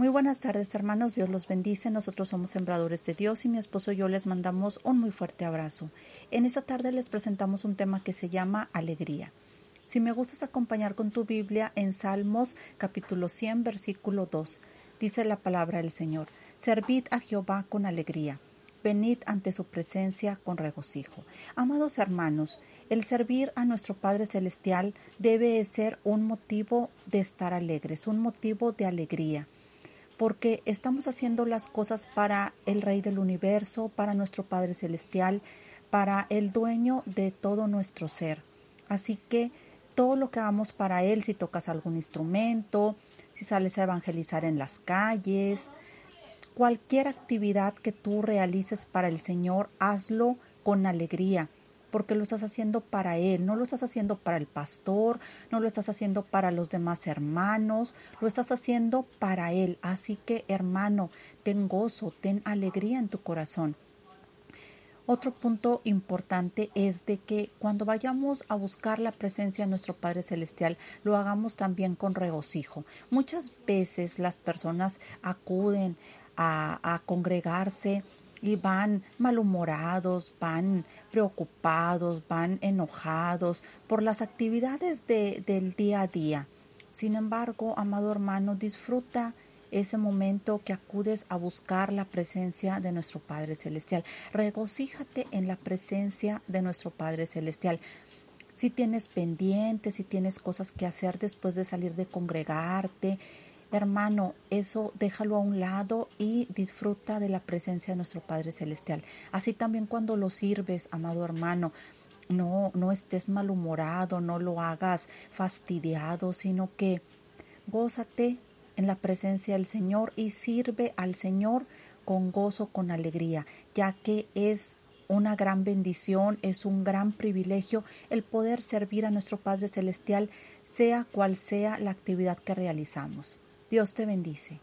Muy buenas tardes hermanos, Dios los bendice, nosotros somos sembradores de Dios y mi esposo y yo les mandamos un muy fuerte abrazo. En esta tarde les presentamos un tema que se llama alegría. Si me gustas acompañar con tu Biblia en Salmos capítulo 100 versículo 2, dice la palabra del Señor, servid a Jehová con alegría venid ante su presencia con regocijo. Amados hermanos, el servir a nuestro Padre Celestial debe ser un motivo de estar alegres, un motivo de alegría, porque estamos haciendo las cosas para el Rey del universo, para nuestro Padre Celestial, para el dueño de todo nuestro ser. Así que todo lo que hagamos para Él, si tocas algún instrumento, si sales a evangelizar en las calles, Cualquier actividad que tú realices para el Señor, hazlo con alegría, porque lo estás haciendo para Él, no lo estás haciendo para el pastor, no lo estás haciendo para los demás hermanos, lo estás haciendo para Él. Así que, hermano, ten gozo, ten alegría en tu corazón. Otro punto importante es de que cuando vayamos a buscar la presencia de nuestro Padre Celestial, lo hagamos también con regocijo. Muchas veces las personas acuden a, congregarse y van malhumorados, van preocupados, van enojados por las actividades del día a día. Sin embargo, amado hermano, disfruta ese momento que acudes a buscar la presencia de nuestro Padre Celestial. Regocíjate en la presencia de nuestro Padre Celestial. Si tienes pendientes, si tienes cosas que hacer después de salir de congregarte, Hermano, eso déjalo a un lado y disfruta de la presencia de nuestro Padre Celestial. Así también cuando lo sirves, amado hermano, no, no estés malhumorado, no lo hagas fastidiado, sino que gózate en la presencia del Señor y sirve al Señor con gozo, con alegría, ya que es una gran bendición, es un gran privilegio el poder servir a nuestro Padre Celestial, sea cual sea la actividad que realizamos. Dios te bendice.